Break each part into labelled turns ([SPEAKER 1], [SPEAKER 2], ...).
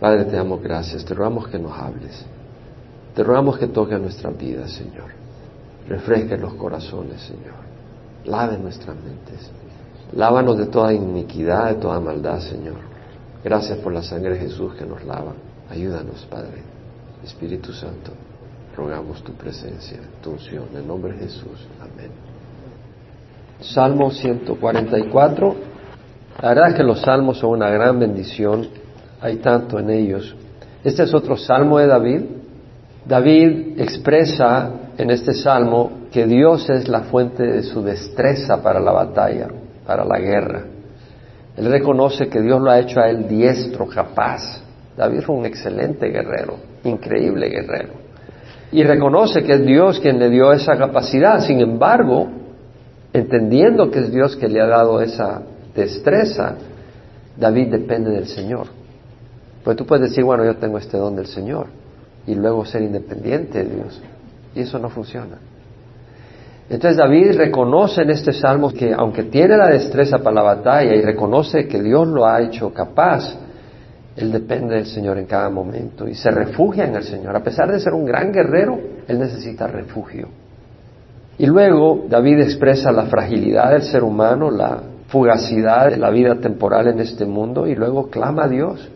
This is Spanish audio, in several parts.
[SPEAKER 1] Padre, te damos gracias, te rogamos que nos hables, te rogamos que toques nuestras vidas, Señor, refresque los corazones, Señor, lave nuestras mentes, lávanos de toda iniquidad, de toda maldad, Señor. Gracias por la sangre de Jesús que nos lava. Ayúdanos, Padre. Espíritu Santo, rogamos tu presencia, tu unción, en el nombre de Jesús. Amén. Salmo 144. La verdad es que los salmos son una gran bendición, hay tanto en ellos. Este es otro salmo de David. David expresa en este salmo que Dios es la fuente de su destreza para la batalla, para la guerra. Él reconoce que Dios lo ha hecho a él diestro, capaz. David fue un excelente guerrero, increíble guerrero. Y reconoce que es Dios quien le dio esa capacidad. Sin embargo, entendiendo que es Dios que le ha dado esa destreza, David depende del Señor. Pues tú puedes decir, bueno, yo tengo este don del Señor, y luego ser independiente de Dios. Y eso no funciona. Entonces David reconoce en este salmo que aunque tiene la destreza para la batalla y reconoce que Dios lo ha hecho capaz, él depende del Señor en cada momento y se refugia en el Señor. A pesar de ser un gran guerrero, él necesita refugio. Y luego David expresa la fragilidad del ser humano, la fugacidad de la vida temporal en este mundo y luego clama a Dios.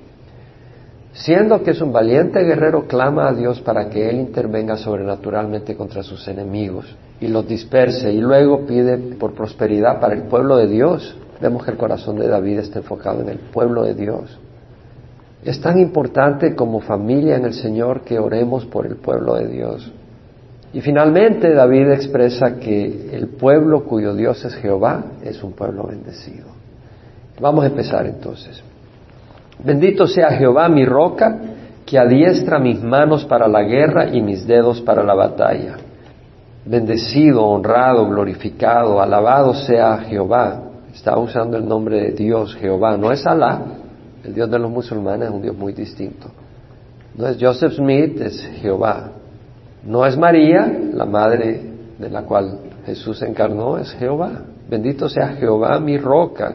[SPEAKER 1] Siendo que es un valiente guerrero, clama a Dios para que Él intervenga sobrenaturalmente contra sus enemigos y los disperse y luego pide por prosperidad para el pueblo de Dios. Vemos que el corazón de David está enfocado en el pueblo de Dios. Es tan importante como familia en el Señor que oremos por el pueblo de Dios. Y finalmente David expresa que el pueblo cuyo Dios es Jehová es un pueblo bendecido. Vamos a empezar entonces. Bendito sea Jehová mi roca, que adiestra mis manos para la guerra y mis dedos para la batalla. Bendecido, honrado, glorificado, alabado sea Jehová. Está usando el nombre de Dios, Jehová. No es Alá, el Dios de los musulmanes es un Dios muy distinto. No es Joseph Smith, es Jehová. No es María, la madre de la cual Jesús encarnó, es Jehová. Bendito sea Jehová mi roca,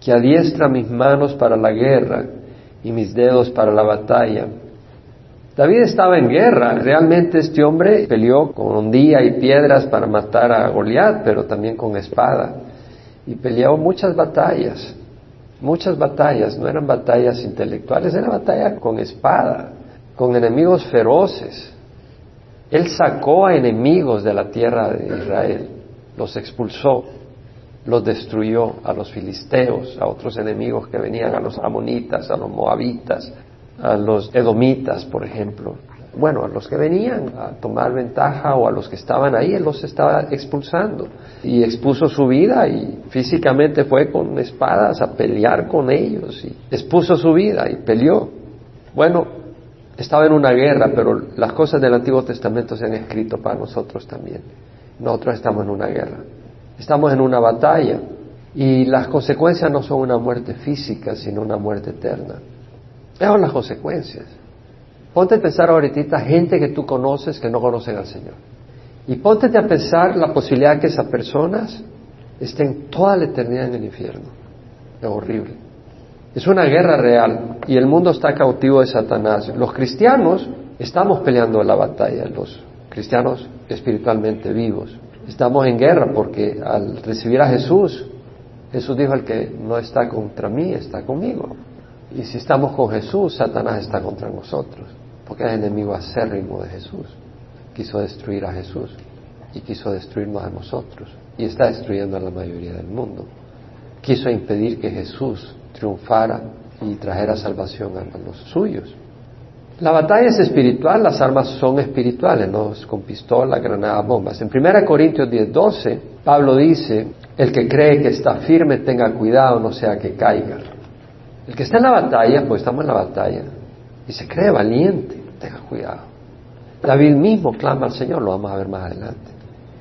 [SPEAKER 1] que adiestra mis manos para la guerra y mis dedos para la batalla. David estaba en guerra, realmente este hombre peleó con hondía y piedras para matar a Goliat, pero también con espada. Y peleó muchas batallas, muchas batallas, no eran batallas intelectuales, era batalla con espada, con enemigos feroces. Él sacó a enemigos de la tierra de Israel, los expulsó, los destruyó a los filisteos, a otros enemigos que venían, a los amonitas, a los moabitas, a los edomitas, por ejemplo. Bueno, a los que venían a tomar ventaja o a los que estaban ahí, él los estaba expulsando. Y expuso su vida y físicamente fue con espadas a pelear con ellos. Y expuso su vida y peleó. Bueno, estaba en una guerra, pero las cosas del Antiguo Testamento se han escrito para nosotros también. Nosotros estamos en una guerra. Estamos en una batalla y las consecuencias no son una muerte física, sino una muerte eterna. Esas son las consecuencias. Ponte a pensar ahorita gente que tú conoces que no conocen al Señor. Y ponte a pensar la posibilidad que esas personas estén toda la eternidad en el infierno. Es horrible. Es una guerra real y el mundo está cautivo de Satanás. Los cristianos estamos peleando la batalla, los cristianos espiritualmente vivos. Estamos en guerra porque al recibir a Jesús, Jesús dijo, el que no está contra mí, está conmigo. Y si estamos con Jesús, Satanás está contra nosotros, porque es enemigo acérrimo de Jesús. Quiso destruir a Jesús y quiso destruirnos a nosotros. Y está destruyendo a la mayoría del mundo. Quiso impedir que Jesús triunfara y trajera salvación a los suyos. La batalla es espiritual, las armas son espirituales, no es con pistola, granada, bombas. En 1 Corintios 10:12, Pablo dice, el que cree que está firme tenga cuidado, no sea que caiga. El que está en la batalla, pues estamos en la batalla, y se cree valiente, tenga cuidado. David mismo clama al Señor, lo vamos a ver más adelante.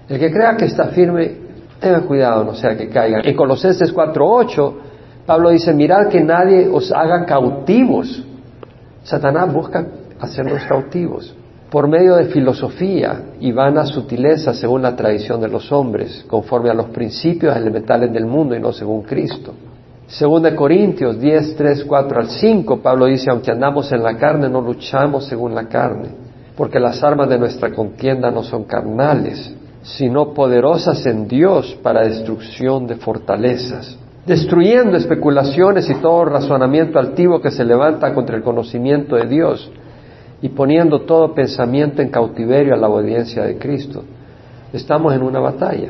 [SPEAKER 1] El que crea que está firme, tenga cuidado, no sea que caiga. En Colosenses 4:8, Pablo dice, mirad que nadie os haga cautivos Satanás busca hacernos cautivos por medio de filosofía y vanas sutilezas según la tradición de los hombres, conforme a los principios elementales del mundo y no según Cristo. Según de Corintios 10, 3, 4 al 5, Pablo dice, aunque andamos en la carne, no luchamos según la carne, porque las armas de nuestra contienda no son carnales, sino poderosas en Dios para destrucción de fortalezas, destruyendo especulaciones y todo razonamiento altivo que se levanta contra el conocimiento de Dios y poniendo todo pensamiento en cautiverio a la obediencia de Cristo. Estamos en una batalla.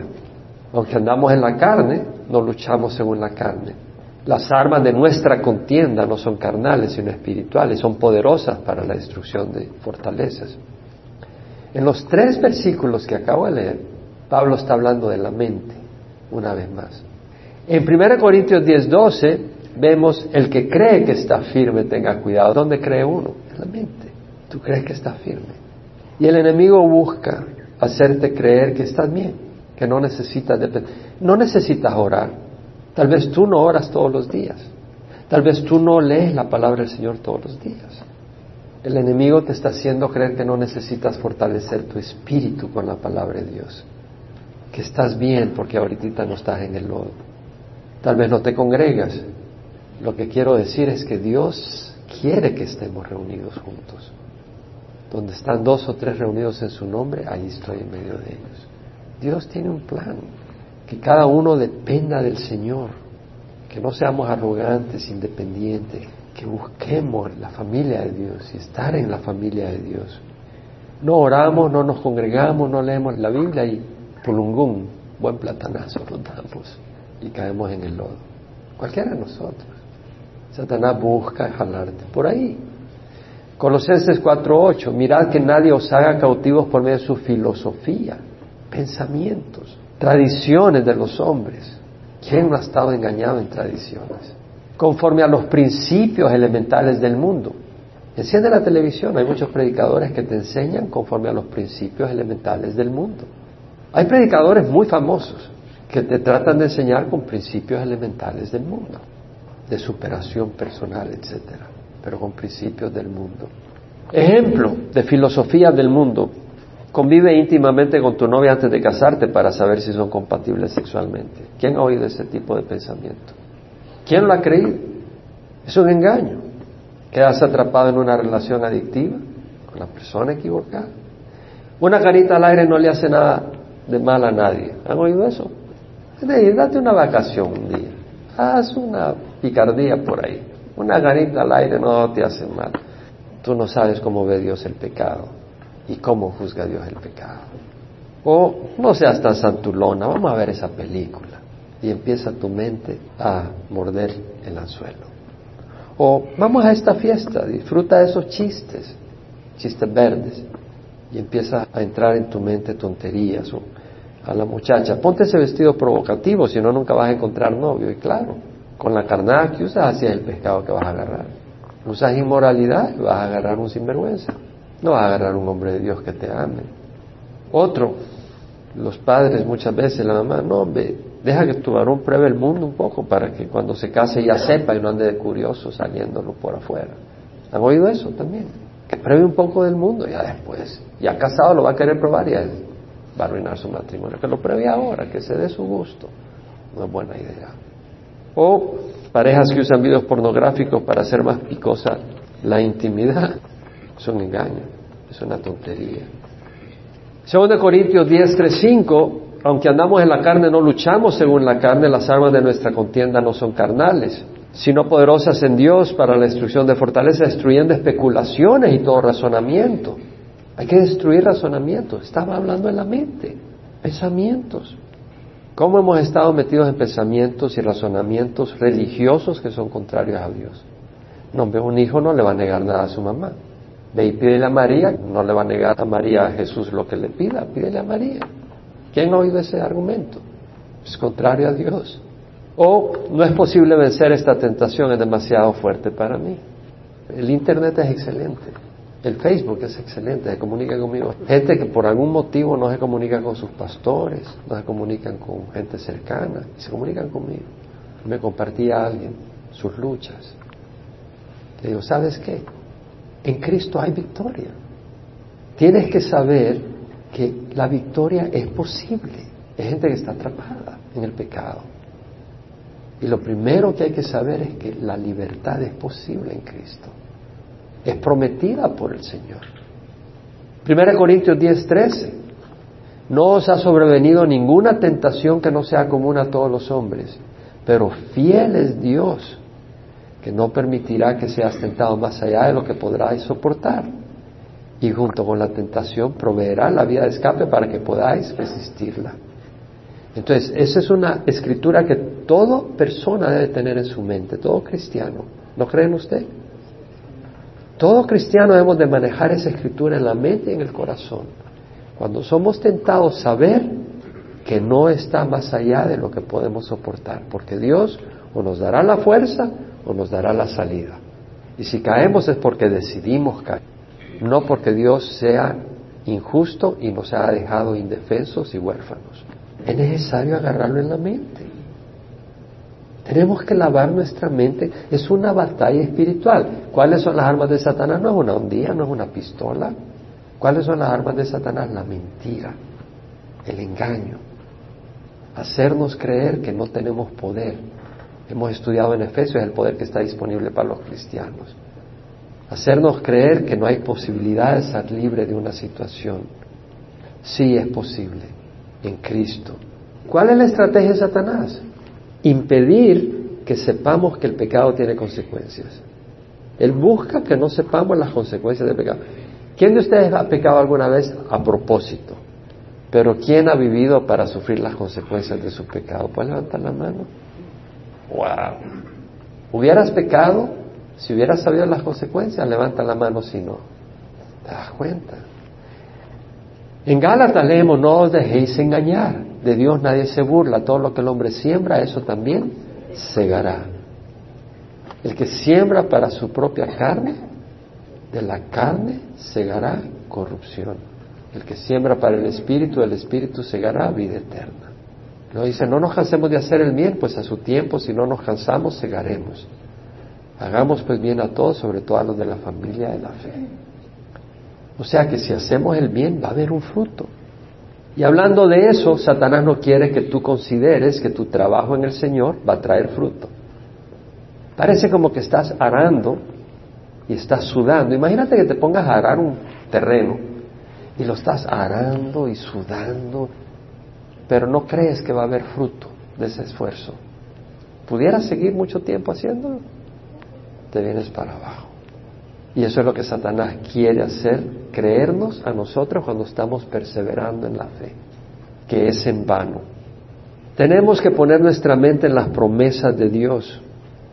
[SPEAKER 1] Aunque andamos en la carne, no luchamos según la carne. Las armas de nuestra contienda no son carnales, sino espirituales, son poderosas para la destrucción de fortalezas. En los tres versículos que acabo de leer, Pablo está hablando de la mente, una vez más. En 1 Corintios 10, 12, vemos el que cree que está firme, tenga cuidado. ¿Dónde cree uno? En la mente. Tú crees que estás firme. Y el enemigo busca hacerte creer que estás bien, que no necesitas no necesitas orar. Tal vez tú no oras todos los días. Tal vez tú no lees la palabra del Señor todos los días. El enemigo te está haciendo creer que no necesitas fortalecer tu espíritu con la palabra de Dios. Que estás bien porque ahorita no estás en el lodo. Tal vez no te congregas. Lo que quiero decir es que Dios quiere que estemos reunidos juntos. Donde están dos o tres reunidos en su nombre, ahí estoy en medio de ellos. Dios tiene un plan, que cada uno dependa del Señor, que no seamos arrogantes, independientes, que busquemos la familia de Dios y estar en la familia de Dios. No oramos, no nos congregamos, no leemos la Biblia y pulungún, buen platanazo nos damos y caemos en el lodo. Cualquiera de nosotros. Satanás busca jalarte por ahí. Colosenses 4.8, mirad que nadie os haga cautivos por medio de su filosofía, pensamientos, tradiciones de los hombres. ¿Quién no ha estado engañado en tradiciones? Conforme a los principios elementales del mundo. Enciende la televisión, hay muchos predicadores que te enseñan conforme a los principios elementales del mundo. Hay predicadores muy famosos que te tratan de enseñar con principios elementales del mundo, de superación personal, etcétera pero con principios del mundo. Ejemplo de filosofía del mundo. Convive íntimamente con tu novia antes de casarte para saber si son compatibles sexualmente. ¿Quién ha oído ese tipo de pensamiento? ¿Quién lo ha creído? Es un engaño. Quedas atrapado en una relación adictiva con la persona equivocada. Una carita al aire no le hace nada de mal a nadie. ¿Han oído eso? Date una vacación un día. Haz una picardía por ahí. Una garita al aire no te hace mal. Tú no sabes cómo ve Dios el pecado y cómo juzga Dios el pecado. O no seas tan santulona, vamos a ver esa película. Y empieza tu mente a morder el anzuelo. O vamos a esta fiesta, disfruta de esos chistes, chistes verdes. Y empieza a entrar en tu mente tonterías. O a la muchacha, ponte ese vestido provocativo, si no nunca vas a encontrar novio. Y claro, con la carnada que usas, así es el pescado que vas a agarrar. Usas inmoralidad, vas a agarrar un sinvergüenza. No vas a agarrar un hombre de Dios que te ame. Otro, los padres muchas veces, la mamá, no, hombre, deja que tu varón pruebe el mundo un poco para que cuando se case ya sepa y no ande de curioso saliéndolo por afuera. ¿Han oído eso también? Que pruebe un poco del mundo, ya después, ya casado lo va a querer probar y va a arruinar su matrimonio. Que lo pruebe ahora, que se dé su gusto. No es buena idea. O parejas que usan videos pornográficos para hacer más picosa la intimidad. Es un engaño, es una tontería. Segundo Corintios 10, 3, 5, aunque andamos en la carne, no luchamos según la carne, las armas de nuestra contienda no son carnales, sino poderosas en Dios para la destrucción de fortaleza, destruyendo especulaciones y todo razonamiento. Hay que destruir razonamientos. Estaba hablando en la mente, pensamientos. ¿Cómo hemos estado metidos en pensamientos y razonamientos religiosos que son contrarios a Dios? No, un hijo no le va a negar nada a su mamá. Ve y pídele a María, no le va a negar a María a Jesús lo que le pida, pídele a María. ¿Quién ha oído ese argumento? Es contrario a Dios. O no es posible vencer esta tentación, es demasiado fuerte para mí. El Internet es excelente. El Facebook es excelente, se comunica conmigo. Gente que por algún motivo no se comunica con sus pastores, no se comunican con gente cercana, se comunican conmigo. Me compartía a alguien sus luchas. Le digo, ¿sabes qué? En Cristo hay victoria. Tienes que saber que la victoria es posible. Hay gente que está atrapada en el pecado. Y lo primero que hay que saber es que la libertad es posible en Cristo. Es prometida por el Señor. 1 Corintios 10, 13. No os ha sobrevenido ninguna tentación que no sea común a todos los hombres, pero fiel es Dios, que no permitirá que seas tentado más allá de lo que podráis soportar. Y junto con la tentación proveerá la vía de escape para que podáis resistirla. Entonces, esa es una escritura que toda persona debe tener en su mente, todo cristiano. ¿No creen usted? Todo cristiano debemos de manejar esa escritura en la mente y en el corazón. Cuando somos tentados, saber que no está más allá de lo que podemos soportar, porque Dios o nos dará la fuerza o nos dará la salida. Y si caemos es porque decidimos caer, no porque Dios sea injusto y nos haya dejado indefensos y huérfanos. Es necesario agarrarlo en la mente. Tenemos que lavar nuestra mente. Es una batalla espiritual. ¿Cuáles son las armas de Satanás? No es una hundía, no es una pistola. ¿Cuáles son las armas de Satanás? La mentira, el engaño, hacernos creer que no tenemos poder. Hemos estudiado en Efesios el poder que está disponible para los cristianos. Hacernos creer que no hay posibilidad de ser libre de una situación. Sí es posible en Cristo. ¿Cuál es la estrategia de Satanás? Impedir que sepamos que el pecado tiene consecuencias. Él busca que no sepamos las consecuencias del pecado. ¿Quién de ustedes ha pecado alguna vez a propósito? Pero ¿quién ha vivido para sufrir las consecuencias de su pecado? ¿Puede levantar la mano? ¡Wow! ¿Hubieras pecado si hubieras sabido las consecuencias? Levanta la mano si no. ¿Te das cuenta? En Gálatas leemos, no os dejéis engañar, de Dios nadie se burla, todo lo que el hombre siembra, eso también segará. El que siembra para su propia carne, de la carne segará corrupción. El que siembra para el Espíritu, el Espíritu segará vida eterna. No dice, no nos cansemos de hacer el bien, pues a su tiempo, si no nos cansamos, segaremos. Hagamos pues bien a todos, sobre todo a los de la familia de la fe. O sea que si hacemos el bien va a haber un fruto. Y hablando de eso, Satanás no quiere que tú consideres que tu trabajo en el Señor va a traer fruto. Parece como que estás arando y estás sudando. Imagínate que te pongas a arar un terreno y lo estás arando y sudando, pero no crees que va a haber fruto de ese esfuerzo. ¿Pudieras seguir mucho tiempo haciéndolo? Te vienes para abajo. Y eso es lo que Satanás quiere hacer, creernos a nosotros cuando estamos perseverando en la fe, que es en vano. Tenemos que poner nuestra mente en las promesas de Dios.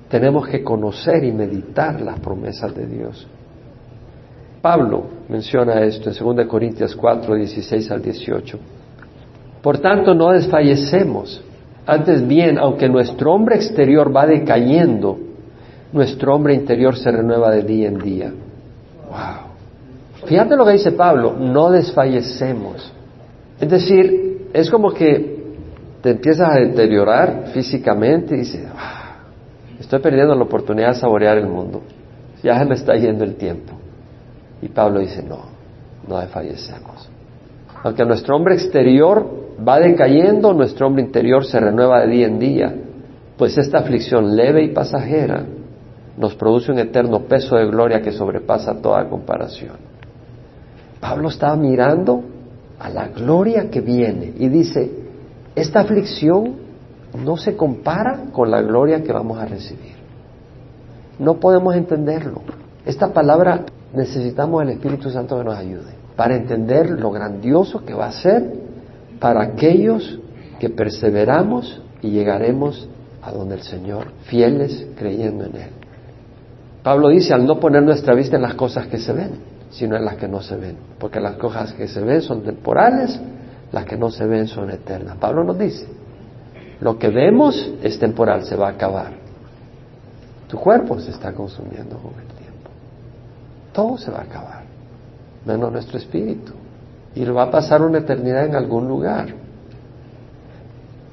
[SPEAKER 1] Tenemos que conocer y meditar las promesas de Dios. Pablo menciona esto en 2 Corintios 4, 16 al 18. Por tanto, no desfallecemos. Antes bien, aunque nuestro hombre exterior va decayendo, nuestro hombre interior se renueva de día en día. Wow. Fíjate lo que dice Pablo, no desfallecemos. Es decir, es como que te empiezas a deteriorar físicamente y dices, ah, estoy perdiendo la oportunidad de saborear el mundo. Ya se me está yendo el tiempo. Y Pablo dice, no, no desfallecemos. Aunque nuestro hombre exterior va decayendo, nuestro hombre interior se renueva de día en día. Pues esta aflicción leve y pasajera nos produce un eterno peso de gloria que sobrepasa toda comparación. Pablo estaba mirando a la gloria que viene y dice, esta aflicción no se compara con la gloria que vamos a recibir. No podemos entenderlo. Esta palabra necesitamos el Espíritu Santo que nos ayude para entender lo grandioso que va a ser para aquellos que perseveramos y llegaremos a donde el Señor, fieles creyendo en Él. Pablo dice, al no poner nuestra vista en las cosas que se ven, sino en las que no se ven, porque las cosas que se ven son temporales, las que no se ven son eternas. Pablo nos dice, lo que vemos es temporal, se va a acabar. Tu cuerpo se está consumiendo con el tiempo. Todo se va a acabar, menos nuestro espíritu. Y va a pasar una eternidad en algún lugar.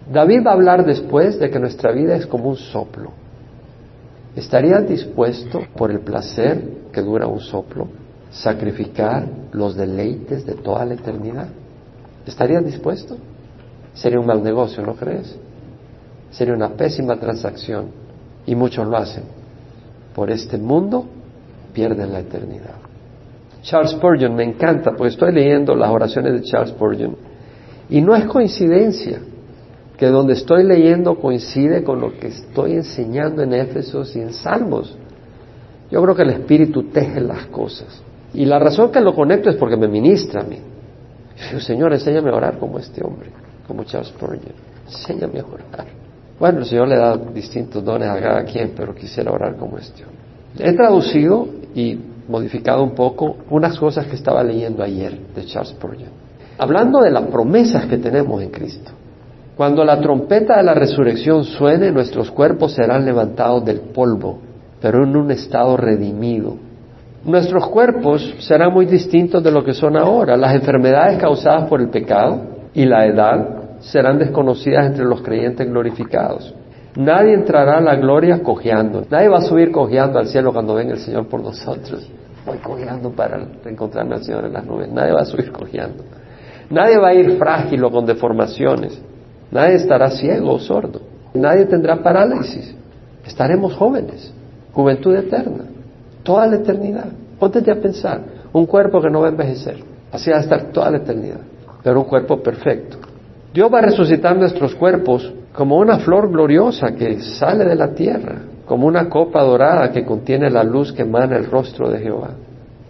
[SPEAKER 1] David va a hablar después de que nuestra vida es como un soplo ¿Estarías dispuesto, por el placer que dura un soplo, sacrificar los deleites de toda la eternidad? ¿Estarías dispuesto? Sería un mal negocio, ¿no crees? sería una pésima transacción y muchos lo hacen. Por este mundo pierden la eternidad. Charles Spurgeon me encanta porque estoy leyendo las oraciones de Charles Spurgeon y no es coincidencia que donde estoy leyendo coincide con lo que estoy enseñando en Éfesos y en Salmos. Yo creo que el Espíritu teje las cosas. Y la razón que lo conecto es porque me ministra a mí. Yo digo, Señor, enséñame a orar como este hombre, como Charles Spurgeon. Enséñame a orar. Bueno, el Señor le da distintos dones a cada quien, pero quisiera orar como este hombre. He traducido y modificado un poco unas cosas que estaba leyendo ayer de Charles Spurgeon. Hablando de las promesas que tenemos en Cristo. Cuando la trompeta de la resurrección suene, nuestros cuerpos serán levantados del polvo, pero en un estado redimido. Nuestros cuerpos serán muy distintos de lo que son ahora. Las enfermedades causadas por el pecado y la edad serán desconocidas entre los creyentes glorificados. Nadie entrará a la gloria cojeando. Nadie va a subir cojeando al cielo cuando venga el Señor por nosotros. Voy cojeando para encontrarme al Señor en las nubes. Nadie va a subir cojeando. Nadie va a ir frágil o con deformaciones. Nadie estará ciego o sordo. Nadie tendrá parálisis. Estaremos jóvenes. Juventud eterna. Toda la eternidad. Póntete a pensar. Un cuerpo que no va a envejecer. Así va a estar toda la eternidad. Pero un cuerpo perfecto. Dios va a resucitar nuestros cuerpos como una flor gloriosa que sale de la tierra, como una copa dorada que contiene la luz que emana el rostro de Jehová.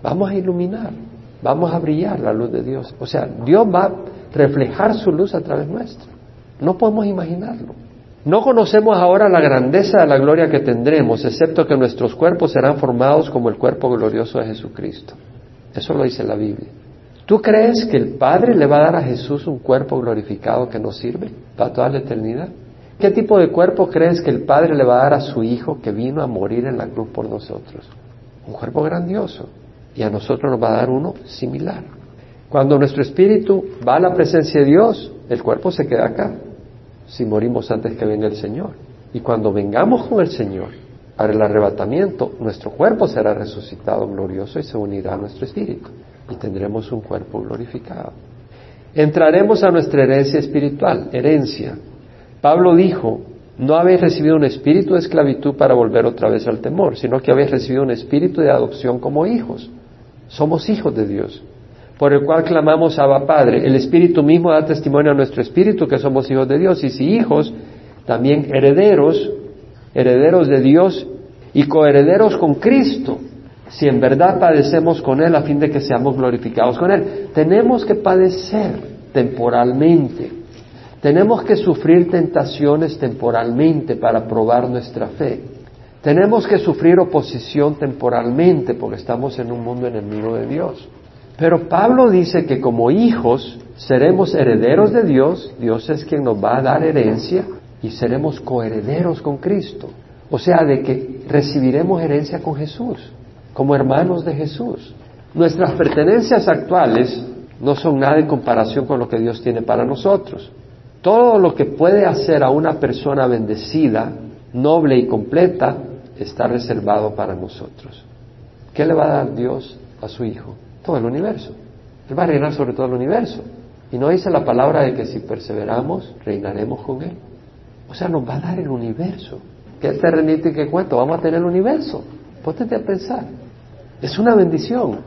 [SPEAKER 1] Vamos a iluminar, vamos a brillar la luz de Dios. O sea, Dios va a reflejar su luz a través nuestro. No podemos imaginarlo. No conocemos ahora la grandeza de la gloria que tendremos, excepto que nuestros cuerpos serán formados como el cuerpo glorioso de Jesucristo. Eso lo dice la Biblia. ¿Tú crees que el Padre le va a dar a Jesús un cuerpo glorificado que nos sirve para toda la eternidad? ¿Qué tipo de cuerpo crees que el Padre le va a dar a su Hijo que vino a morir en la cruz por nosotros? Un cuerpo grandioso. Y a nosotros nos va a dar uno similar. Cuando nuestro espíritu va a la presencia de Dios, el cuerpo se queda acá, si morimos antes que venga el Señor. Y cuando vengamos con el Señor, para el arrebatamiento, nuestro cuerpo será resucitado glorioso y se unirá a nuestro espíritu y tendremos un cuerpo glorificado. Entraremos a nuestra herencia espiritual, herencia. Pablo dijo, no habéis recibido un espíritu de esclavitud para volver otra vez al temor, sino que habéis recibido un espíritu de adopción como hijos. Somos hijos de Dios, por el cual clamamos a Padre. El espíritu mismo da testimonio a nuestro espíritu que somos hijos de Dios, y si hijos, también herederos, herederos de Dios y coherederos con Cristo si en verdad padecemos con Él a fin de que seamos glorificados con Él. Tenemos que padecer temporalmente. Tenemos que sufrir tentaciones temporalmente para probar nuestra fe. Tenemos que sufrir oposición temporalmente porque estamos en un mundo enemigo de Dios. Pero Pablo dice que como hijos seremos herederos de Dios, Dios es quien nos va a dar herencia y seremos coherederos con Cristo. O sea, de que recibiremos herencia con Jesús como hermanos de Jesús. Nuestras pertenencias actuales no son nada en comparación con lo que Dios tiene para nosotros. Todo lo que puede hacer a una persona bendecida, noble y completa, está reservado para nosotros. ¿Qué le va a dar Dios a su Hijo? Todo el universo. Él va a reinar sobre todo el universo. Y no dice la palabra de que si perseveramos, reinaremos con Él. O sea, nos va a dar el universo. ¿Qué terrenito y qué cuento? Vamos a tener el universo. Póntete a pensar. Es una bendición.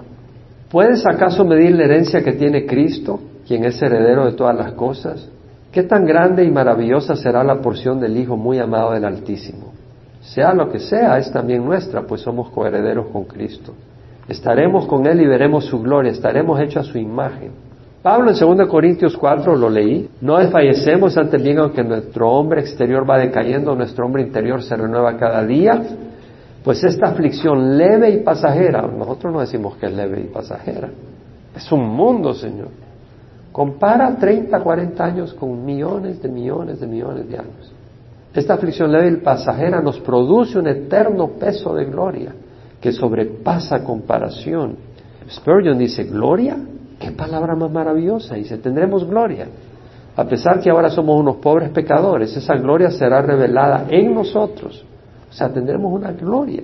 [SPEAKER 1] ¿Puedes acaso medir la herencia que tiene Cristo, quien es heredero de todas las cosas? ¿Qué tan grande y maravillosa será la porción del Hijo muy amado del Altísimo? Sea lo que sea, es también nuestra, pues somos coherederos con Cristo. Estaremos con Él y veremos su gloria, estaremos hechos a su imagen. Pablo en 2 Corintios 4 lo leí, no desfallecemos ante bien aunque nuestro hombre exterior va decayendo, nuestro hombre interior se renueva cada día, pues esta aflicción leve y pasajera, nosotros no decimos que es leve y pasajera, es un mundo, Señor. Compara 30, 40 años con millones de millones de millones de años. Esta aflicción leve y pasajera nos produce un eterno peso de gloria que sobrepasa comparación. Spurgeon dice, ¿gloria? ¿Qué palabra más maravillosa? Dice, tendremos gloria. A pesar que ahora somos unos pobres pecadores, esa gloria será revelada en nosotros o sea, tendremos una gloria,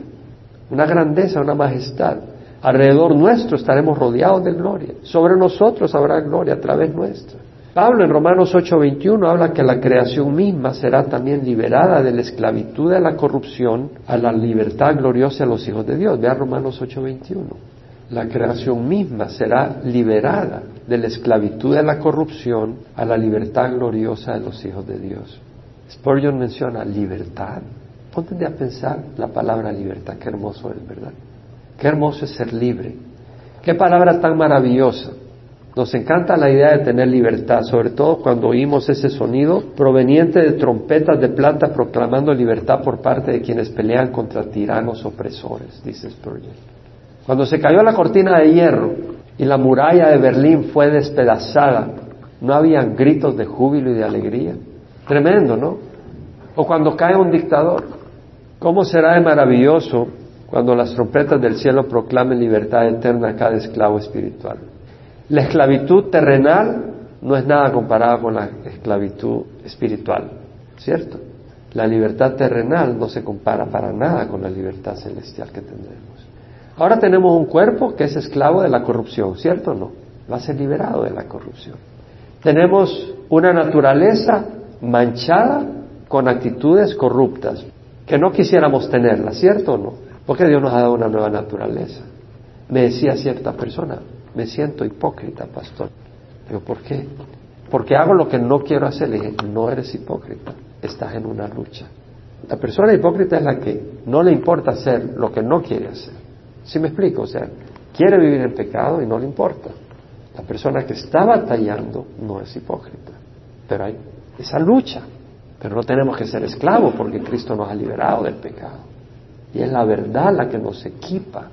[SPEAKER 1] una grandeza, una majestad. Alrededor nuestro estaremos rodeados de gloria. Sobre nosotros habrá gloria a través nuestra. Pablo en Romanos 8:21 habla que la creación misma será también liberada de la esclavitud de la corrupción a la libertad gloriosa de los hijos de Dios. Vea Romanos 8:21. La creación misma será liberada de la esclavitud de la corrupción a la libertad gloriosa de los hijos de Dios. Spurgeon menciona libertad. Ponte a pensar la palabra libertad, qué hermoso es, ¿verdad? Qué hermoso es ser libre. Qué palabra tan maravillosa. Nos encanta la idea de tener libertad, sobre todo cuando oímos ese sonido proveniente de trompetas de plata proclamando libertad por parte de quienes pelean contra tiranos opresores, dice Spurgeon. Cuando se cayó la cortina de hierro y la muralla de Berlín fue despedazada, ¿no habían gritos de júbilo y de alegría? Tremendo, ¿no? O cuando cae un dictador, ¿cómo será de maravilloso cuando las trompetas del cielo proclamen libertad eterna a cada esclavo espiritual? La esclavitud terrenal no es nada comparada con la esclavitud espiritual, ¿cierto? La libertad terrenal no se compara para nada con la libertad celestial que tendremos. Ahora tenemos un cuerpo que es esclavo de la corrupción, ¿cierto o no? Va a ser liberado de la corrupción. Tenemos una naturaleza manchada con actitudes corruptas, que no quisiéramos tenerla, ¿cierto o no? Porque Dios nos ha dado una nueva naturaleza. Me decía cierta persona, me siento hipócrita, pastor. Digo, ¿por qué? Porque hago lo que no quiero hacer. Le dije, no eres hipócrita, estás en una lucha. La persona hipócrita es la que no le importa hacer lo que no quiere hacer. ¿Sí me explico? O sea, quiere vivir en pecado y no le importa. La persona que está batallando no es hipócrita, pero hay esa lucha. Pero no tenemos que ser esclavos porque Cristo nos ha liberado del pecado. Y es la verdad la que nos equipa,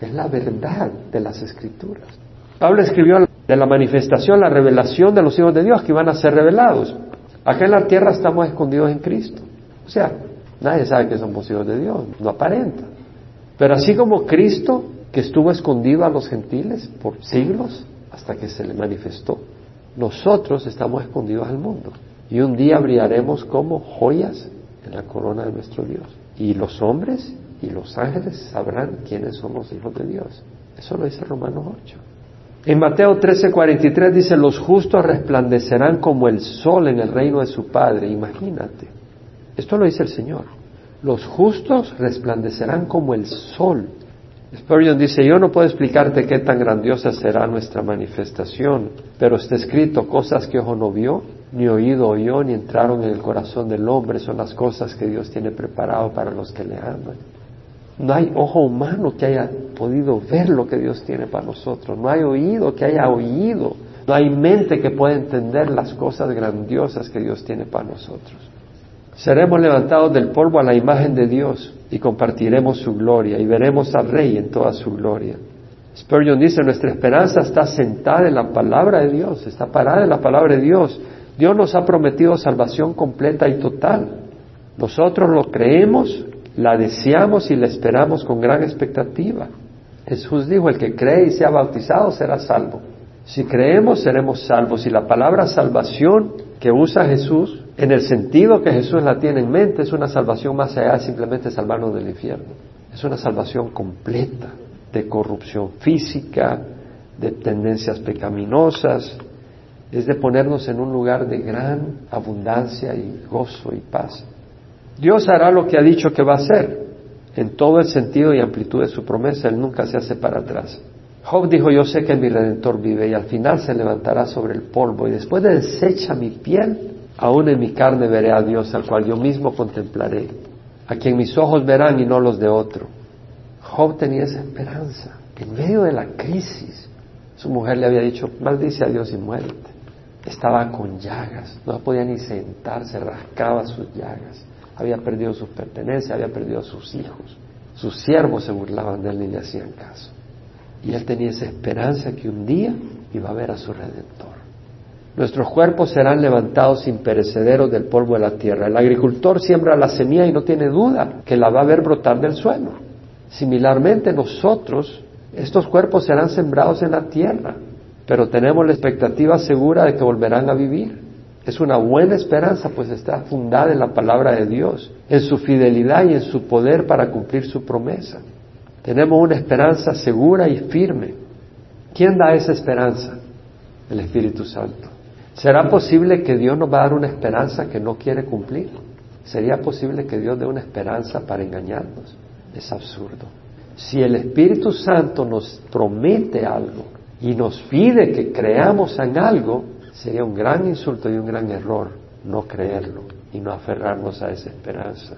[SPEAKER 1] es la verdad de las escrituras. Pablo escribió de la manifestación, la revelación de los hijos de Dios que iban a ser revelados. Acá en la tierra estamos escondidos en Cristo. O sea, nadie sabe que somos hijos de Dios, no aparenta. Pero así como Cristo, que estuvo escondido a los gentiles por siglos hasta que se le manifestó, nosotros estamos escondidos al mundo. Y un día brillaremos como joyas en la corona de nuestro Dios. Y los hombres y los ángeles sabrán quiénes son los hijos de Dios. Eso lo dice Romanos 8. En Mateo 13:43 dice, los justos resplandecerán como el sol en el reino de su Padre. Imagínate. Esto lo dice el Señor. Los justos resplandecerán como el sol. Spurgeon dice, yo no puedo explicarte qué tan grandiosa será nuestra manifestación, pero está escrito, cosas que ojo no vio, ni oído oyó, ni entraron en el corazón del hombre, son las cosas que Dios tiene preparado para los que le aman. No hay ojo humano que haya podido ver lo que Dios tiene para nosotros, no hay oído que haya oído, no hay mente que pueda entender las cosas grandiosas que Dios tiene para nosotros. Seremos levantados del polvo a la imagen de Dios y compartiremos su gloria y veremos al Rey en toda su gloria. Spurgeon dice, nuestra esperanza está sentada en la palabra de Dios, está parada en la palabra de Dios. Dios nos ha prometido salvación completa y total. Nosotros lo creemos, la deseamos y la esperamos con gran expectativa. Jesús dijo, el que cree y sea bautizado será salvo. Si creemos, seremos salvos. Y la palabra salvación que usa Jesús en el sentido que Jesús la tiene en mente, es una salvación más allá de simplemente salvarnos del infierno. Es una salvación completa de corrupción física, de tendencias pecaminosas, es de ponernos en un lugar de gran abundancia y gozo y paz. Dios hará lo que ha dicho que va a hacer, en todo el sentido y amplitud de su promesa, Él nunca se hace para atrás. Job dijo, yo sé que mi redentor vive y al final se levantará sobre el polvo y después de desecha mi piel, Aún en mi carne veré a Dios, al cual yo mismo contemplaré, a quien mis ojos verán y no los de otro. Job tenía esa esperanza. En medio de la crisis, su mujer le había dicho, maldice a Dios y muérete. Estaba con llagas, no podía ni sentarse, rascaba sus llagas. Había perdido sus pertenencias, había perdido a sus hijos. Sus siervos se burlaban de él y le hacían caso. Y él tenía esa esperanza que un día iba a ver a su redentor. Nuestros cuerpos serán levantados imperecederos del polvo de la tierra. El agricultor siembra la semilla y no tiene duda que la va a ver brotar del suelo. Similarmente nosotros, estos cuerpos serán sembrados en la tierra, pero tenemos la expectativa segura de que volverán a vivir. Es una buena esperanza, pues está fundada en la palabra de Dios, en su fidelidad y en su poder para cumplir su promesa. Tenemos una esperanza segura y firme. ¿Quién da esa esperanza? El Espíritu Santo. ¿Será posible que Dios nos va a dar una esperanza que no quiere cumplir? ¿Sería posible que Dios dé una esperanza para engañarnos? Es absurdo. Si el Espíritu Santo nos promete algo y nos pide que creamos en algo, sería un gran insulto y un gran error no creerlo y no aferrarnos a esa esperanza.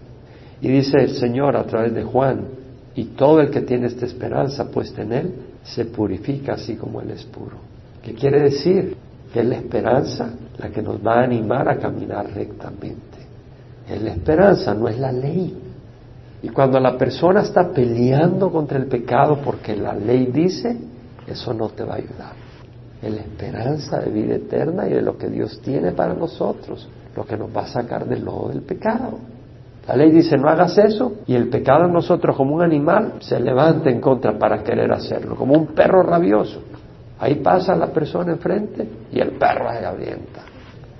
[SPEAKER 1] Y dice el Señor a través de Juan, y todo el que tiene esta esperanza puesta en Él, se purifica así como Él es puro. ¿Qué quiere decir? Que es la esperanza la que nos va a animar a caminar rectamente. Es la esperanza, no es la ley. Y cuando la persona está peleando contra el pecado porque la ley dice, eso no te va a ayudar. La esperanza de vida eterna y de lo que Dios tiene para nosotros, lo que nos va a sacar del lodo del pecado. La ley dice no hagas eso y el pecado en nosotros como un animal se levanta en contra para querer hacerlo, como un perro rabioso. Ahí pasa la persona enfrente y el perro se abrienta.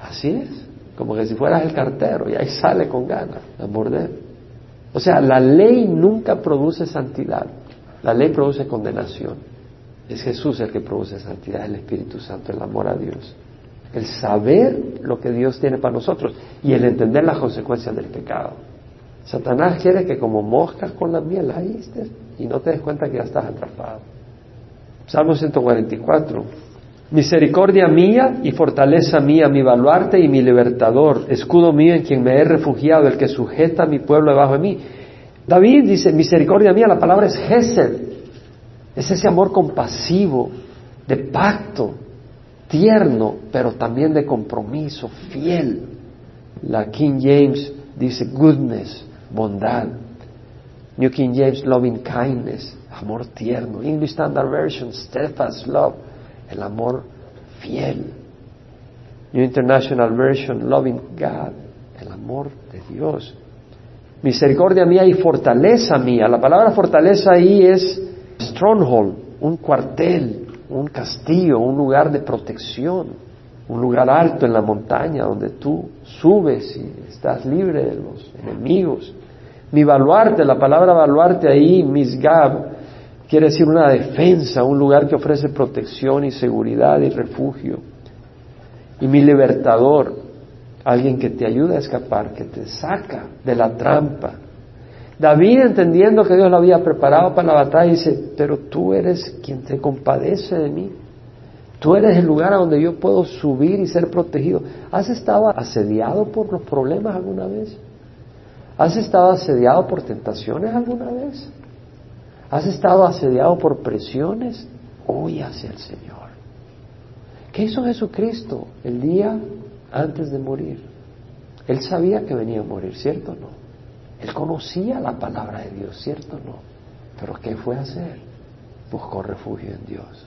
[SPEAKER 1] Así es, como que si fueras el cartero y ahí sale con ganas a morder. O sea, la ley nunca produce santidad, la ley produce condenación. Es Jesús el que produce santidad, el Espíritu Santo, el amor a Dios. El saber lo que Dios tiene para nosotros y el entender las consecuencias del pecado. Satanás quiere que como moscas con la miel ahí estés y no te des cuenta que ya estás atrapado. Salmo 144. Misericordia mía y fortaleza mía, mi baluarte y mi libertador, escudo mío en quien me he refugiado, el que sujeta a mi pueblo debajo de mí. David dice, misericordia mía, la palabra es Gesed, es ese amor compasivo, de pacto, tierno, pero también de compromiso, fiel. La King James dice goodness, bondad. New King James, loving kindness, amor tierno. English Standard Version, steadfast love, el amor fiel. New International Version, loving God, el amor de Dios. Misericordia mía y fortaleza mía. La palabra fortaleza ahí es stronghold, un cuartel, un castillo, un lugar de protección, un lugar alto en la montaña donde tú subes y estás libre de los enemigos. Mi baluarte, la palabra baluarte ahí, misgab, quiere decir una defensa, un lugar que ofrece protección y seguridad y refugio. Y mi libertador, alguien que te ayuda a escapar, que te saca de la trampa. David, entendiendo que Dios lo había preparado para la batalla, dice, pero tú eres quien te compadece de mí. Tú eres el lugar a donde yo puedo subir y ser protegido. ¿Has estado asediado por los problemas alguna vez? ¿Has estado asediado por tentaciones alguna vez? ¿Has estado asediado por presiones? Hoy hacia el Señor. ¿Qué hizo Jesucristo el día antes de morir? Él sabía que venía a morir, ¿cierto o no? Él conocía la palabra de Dios, ¿cierto o no? Pero ¿qué fue a hacer? Buscó refugio en Dios,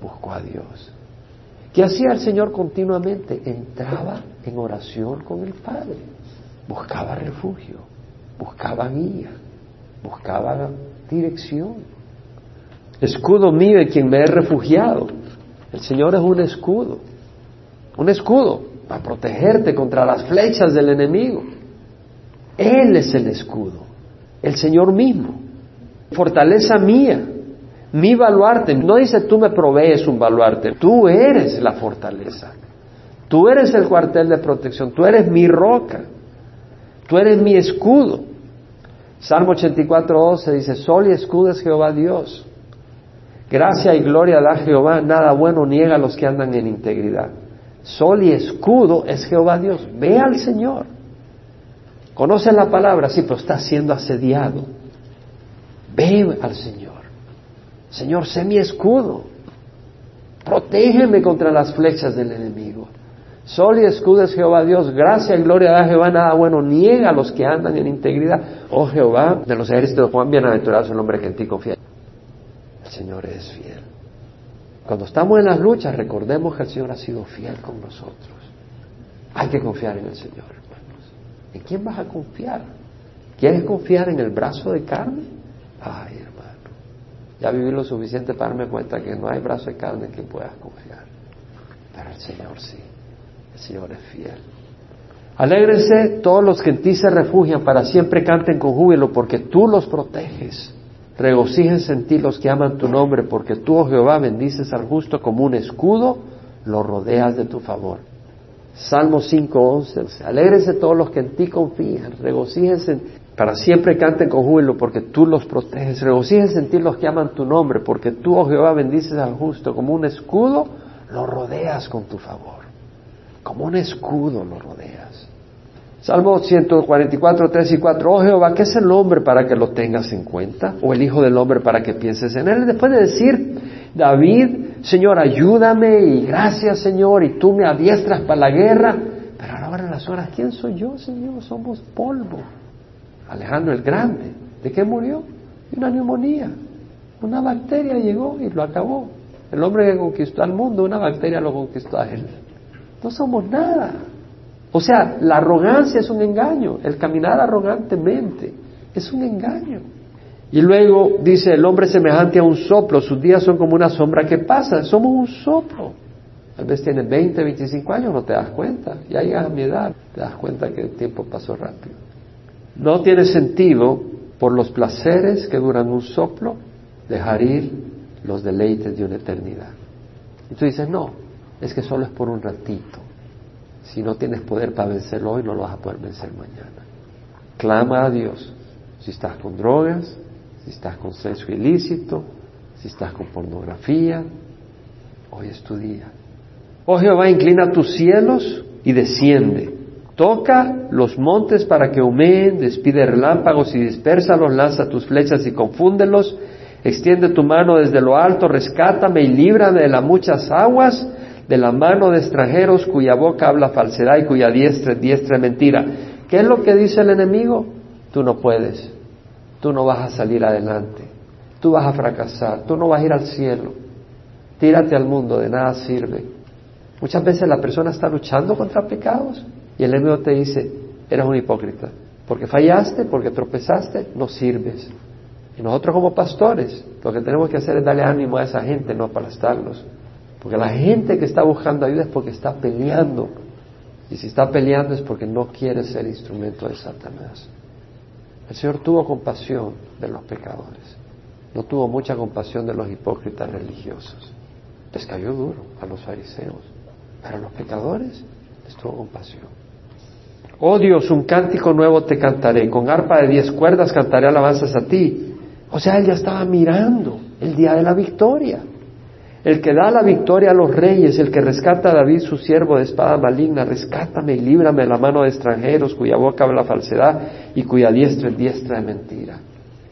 [SPEAKER 1] buscó a Dios. ¿Qué hacía el Señor continuamente? Entraba en oración con el Padre buscaba refugio, buscaba guía, buscaba dirección. Escudo mío de quien me he refugiado. El Señor es un escudo, un escudo para protegerte contra las flechas del enemigo. Él es el escudo, el Señor mismo, fortaleza mía, mi baluarte. No dice tú me provees un baluarte, tú eres la fortaleza, tú eres el cuartel de protección, tú eres mi roca. Tú eres mi escudo. Salmo 84, dice, Sol y escudo es Jehová Dios. Gracia y gloria da Jehová, nada bueno niega a los que andan en integridad. Sol y escudo es Jehová Dios. Ve al Señor. Conoce la palabra, sí, pero está siendo asediado. Ve al Señor. Señor, sé mi escudo. Protégeme contra las flechas del enemigo. Sol y escudo es Jehová Dios, gracia y gloria da Jehová, nada bueno niega a los que andan en integridad. Oh Jehová, de los ejércitos Juan, bienaventurado es el hombre que en ti confía. El Señor es fiel. Cuando estamos en las luchas, recordemos que el Señor ha sido fiel con nosotros. Hay que confiar en el Señor. ¿En quién vas a confiar? ¿Quieres confiar en el brazo de carne? Ay, hermano, ya viví lo suficiente para darme cuenta que no hay brazo de carne en que puedas confiar. Pero el Señor sí. Señor es fiel. Alégrense todos los que en ti se refugian, para siempre canten con júbilo, porque tú los proteges. Regocíjense en ti los que aman tu nombre, porque tú, oh Jehová, bendices al justo como un escudo, lo rodeas de tu favor. Salmo 5.11, alégrese todos los que en ti confían, regocíjense, para siempre canten con júbilo porque tú los proteges, regocíjense en ti los que aman tu nombre, porque tú, oh Jehová, bendices al justo, como un escudo lo rodeas con tu favor, como un escudo lo rodeas. Salmo 144, 3 y 4. Oh Jehová, ¿qué es el hombre para que lo tengas en cuenta? ¿O el hijo del hombre para que pienses en él? Después de decir, David, Señor, ayúdame y gracias, Señor, y tú me adiestras para la guerra. Pero ahora en las horas, ¿quién soy yo, Señor? Somos polvo. Alejandro el Grande, ¿de qué murió? De una neumonía. Una bacteria llegó y lo acabó. El hombre que conquistó al mundo, una bacteria lo conquistó a él. No somos nada. O sea, la arrogancia es un engaño, el caminar arrogantemente es un engaño. Y luego dice, el hombre semejante a un soplo, sus días son como una sombra que pasa, somos un soplo. Tal vez tienes 20, 25 años, no te das cuenta, ya llegas a mi edad, te das cuenta que el tiempo pasó rápido. No tiene sentido, por los placeres que duran un soplo, dejar ir los deleites de una eternidad. Y tú dices, no, es que solo es por un ratito. Si no tienes poder para vencerlo hoy, no lo vas a poder vencer mañana. Clama a Dios. Si estás con drogas, si estás con sexo ilícito, si estás con pornografía, hoy es tu día. Oh Jehová, inclina tus cielos y desciende. Toca los montes para que humeen, despide relámpagos y dispersalos, lanza tus flechas y confúndelos. Extiende tu mano desde lo alto, rescátame y líbrame de las muchas aguas de la mano de extranjeros cuya boca habla falsedad y cuya diestra es diestra mentira. ¿Qué es lo que dice el enemigo? Tú no puedes, tú no vas a salir adelante, tú vas a fracasar, tú no vas a ir al cielo, tírate al mundo, de nada sirve. Muchas veces la persona está luchando contra pecados y el enemigo te dice, eres un hipócrita, porque fallaste, porque tropezaste, no sirves. Y nosotros como pastores, lo que tenemos que hacer es darle ánimo a esa gente, no aplastarlos. Porque la gente que está buscando ayuda es porque está peleando. Y si está peleando es porque no quiere ser instrumento de Satanás. El Señor tuvo compasión de los pecadores. No tuvo mucha compasión de los hipócritas religiosos. Les cayó duro a los fariseos. Pero a los pecadores les tuvo compasión. Oh Dios, un cántico nuevo te cantaré. Con arpa de diez cuerdas cantaré alabanzas a ti. O sea, él ya estaba mirando el día de la victoria. El que da la victoria a los reyes, el que rescata a David, su siervo de espada maligna, rescátame y líbrame de la mano de extranjeros cuya boca habla falsedad y cuya diestra es diestra de mentira.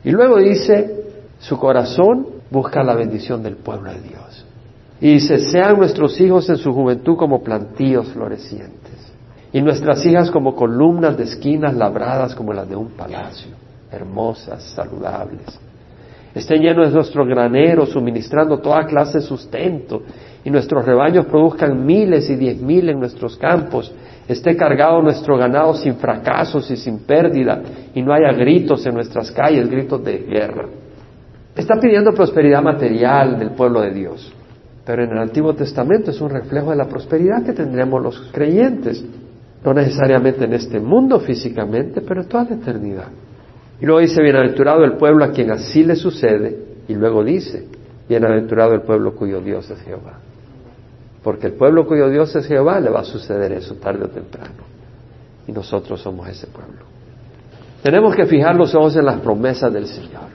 [SPEAKER 1] Y luego dice, su corazón busca la bendición del pueblo de Dios. Y dice, sean nuestros hijos en su juventud como plantíos florecientes, y nuestras hijas como columnas de esquinas labradas como las de un palacio, hermosas, saludables estén llenos nuestros graneros, suministrando toda clase de sustento, y nuestros rebaños produzcan miles y diez mil en nuestros campos, esté cargado nuestro ganado sin fracasos y sin pérdida, y no haya gritos en nuestras calles, gritos de guerra. Está pidiendo prosperidad material del pueblo de Dios, pero en el Antiguo Testamento es un reflejo de la prosperidad que tendremos los creyentes, no necesariamente en este mundo físicamente, pero en toda la eternidad. Y luego dice, bienaventurado el pueblo a quien así le sucede, y luego dice, bienaventurado el pueblo cuyo Dios es Jehová. Porque el pueblo cuyo Dios es Jehová le va a suceder eso tarde o temprano. Y nosotros somos ese pueblo. Tenemos que fijar los ojos en las promesas del Señor.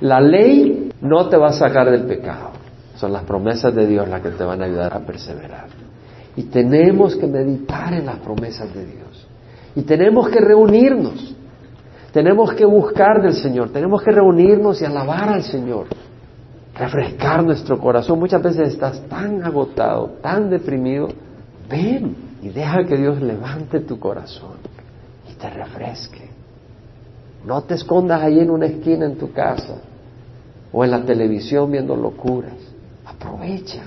[SPEAKER 1] La ley no te va a sacar del pecado. Son las promesas de Dios las que te van a ayudar a perseverar. Y tenemos que meditar en las promesas de Dios. Y tenemos que reunirnos. Tenemos que buscar del Señor, tenemos que reunirnos y alabar al Señor, refrescar nuestro corazón. Muchas veces estás tan agotado, tan deprimido. Ven y deja que Dios levante tu corazón y te refresque. No te escondas ahí en una esquina en tu casa o en la televisión viendo locuras. Aprovecha.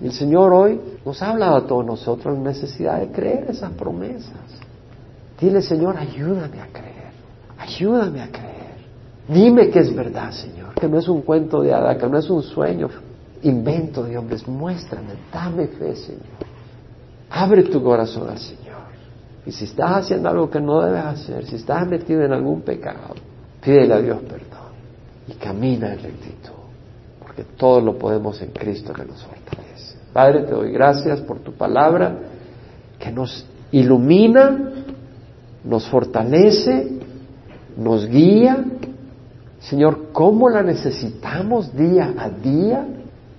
[SPEAKER 1] El Señor hoy nos ha hablado a todos nosotros la necesidad de creer esas promesas. Dile, Señor, ayúdame a creer. Ayúdame a creer. Dime que es verdad, Señor, que no es un cuento de hada, que no es un sueño, invento de hombres. Muéstrame, dame fe, Señor. Abre tu corazón al Señor. Y si estás haciendo algo que no debes hacer, si estás metido en algún pecado, pídele a Dios perdón y camina en rectitud, porque todo lo podemos en Cristo que nos fortalece. Padre, te doy gracias por tu palabra que nos ilumina, nos fortalece, nos guía. Señor, ¿cómo la necesitamos día a día?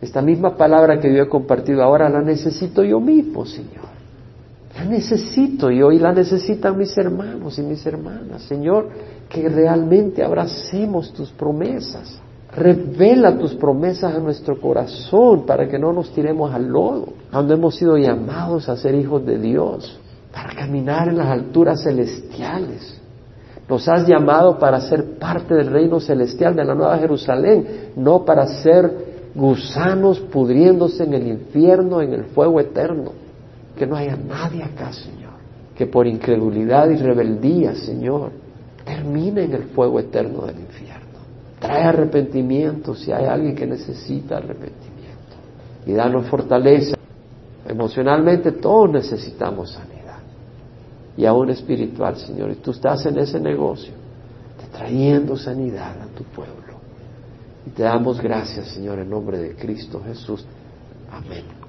[SPEAKER 1] Esta misma palabra que yo he compartido ahora la necesito yo mismo, Señor. La necesito yo y la necesitan mis hermanos y mis hermanas. Señor, que realmente abracemos tus promesas. Revela tus promesas a nuestro corazón para que no nos tiremos al lodo, donde hemos sido llamados a ser hijos de Dios, para caminar en las alturas celestiales. Nos has llamado para ser parte del reino celestial de la Nueva Jerusalén, no para ser gusanos pudriéndose en el infierno, en el fuego eterno. Que no haya nadie acá, Señor, que por incredulidad y rebeldía, Señor, termine en el fuego eterno del infierno. Trae arrepentimiento si hay alguien que necesita arrepentimiento. Y danos fortaleza. Emocionalmente todos necesitamos sanidad. Y aún espiritual, Señor. Y tú estás en ese negocio, trayendo sanidad a tu pueblo. Y te damos gracias, Señor, en nombre de Cristo Jesús. Amén.